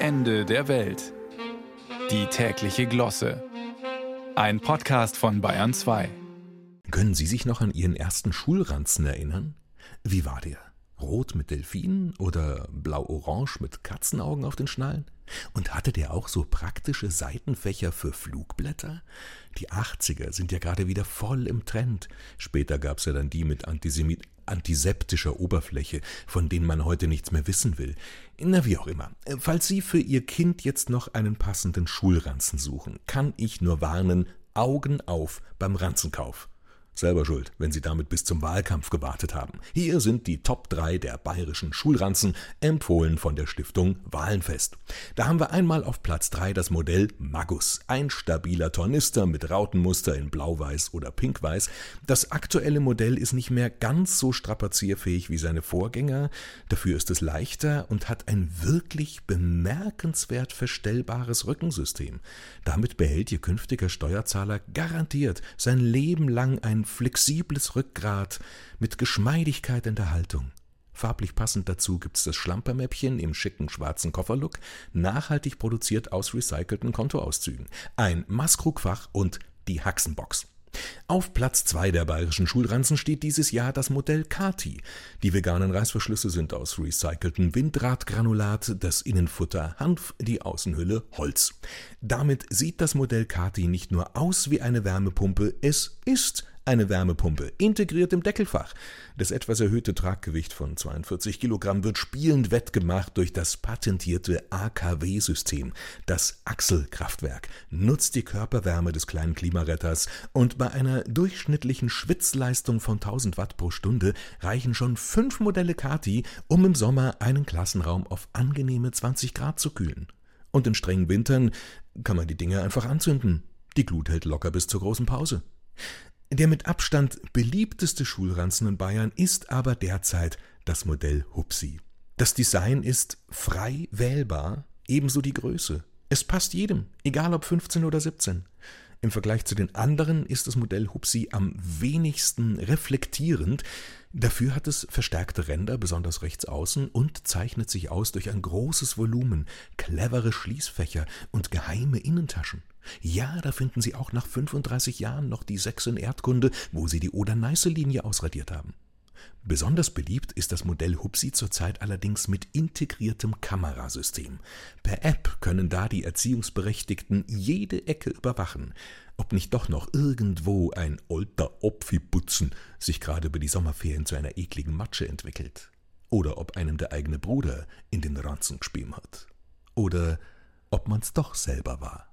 Ende der Welt. Die tägliche Glosse. Ein Podcast von Bayern 2. Können Sie sich noch an Ihren ersten Schulranzen erinnern? Wie war der? Rot mit Delfinen oder blau-orange mit Katzenaugen auf den Schnallen? Und hatte der auch so praktische Seitenfächer für Flugblätter? Die 80er sind ja gerade wieder voll im Trend. Später gab's ja dann die mit Antisemit antiseptischer Oberfläche, von denen man heute nichts mehr wissen will. Na wie auch immer. Falls Sie für Ihr Kind jetzt noch einen passenden Schulranzen suchen, kann ich nur warnen, Augen auf beim Ranzenkauf. Selber schuld, wenn Sie damit bis zum Wahlkampf gewartet haben. Hier sind die Top 3 der bayerischen Schulranzen, empfohlen von der Stiftung Wahlenfest. Da haben wir einmal auf Platz 3 das Modell Magus, ein stabiler Tornister mit Rautenmuster in blau-weiß oder pink-weiß. Das aktuelle Modell ist nicht mehr ganz so strapazierfähig wie seine Vorgänger, dafür ist es leichter und hat ein wirklich bemerkenswert verstellbares Rückensystem. Damit behält Ihr künftiger Steuerzahler garantiert sein Leben lang ein flexibles Rückgrat mit Geschmeidigkeit in der Haltung. Farblich passend dazu gibt's das Schlampermäppchen im schicken schwarzen Kofferlook, nachhaltig produziert aus recycelten Kontoauszügen, ein Maskrugfach und die Haxenbox. Auf Platz 2 der bayerischen Schulranzen steht dieses Jahr das Modell Kati. Die veganen Reißverschlüsse sind aus recyceltem Windradgranulat, das Innenfutter Hanf, die Außenhülle Holz. Damit sieht das Modell Kati nicht nur aus wie eine Wärmepumpe, es ist eine Wärmepumpe, integriert im Deckelfach. Das etwas erhöhte Traggewicht von 42 Kilogramm wird spielend wettgemacht durch das patentierte AKW-System. Das Achselkraftwerk nutzt die Körperwärme des kleinen Klimaretters und bei einer durchschnittlichen Schwitzleistung von 1000 Watt pro Stunde reichen schon fünf Modelle Kati, um im Sommer einen Klassenraum auf angenehme 20 Grad zu kühlen. Und in strengen Wintern kann man die Dinge einfach anzünden. Die Glut hält locker bis zur großen Pause. Der mit Abstand beliebteste Schulranzen in Bayern ist aber derzeit das Modell Hupsi. Das Design ist frei wählbar, ebenso die Größe. Es passt jedem, egal ob 15 oder 17. Im Vergleich zu den anderen ist das Modell Hupsi am wenigsten reflektierend, dafür hat es verstärkte Ränder, besonders rechts außen, und zeichnet sich aus durch ein großes Volumen, clevere Schließfächer und geheime Innentaschen. Ja, da finden Sie auch nach 35 Jahren noch die Sechs in Erdkunde, wo Sie die Oder-Neiße-Linie ausradiert haben. Besonders beliebt ist das Modell Hupsi zurzeit allerdings mit integriertem Kamerasystem. Per App können da die Erziehungsberechtigten jede Ecke überwachen, ob nicht doch noch irgendwo ein olter Opfiputzen sich gerade über die Sommerferien zu einer ekligen Matsche entwickelt. Oder ob einem der eigene Bruder in den Ranzen gespielt hat. Oder ob man's doch selber war.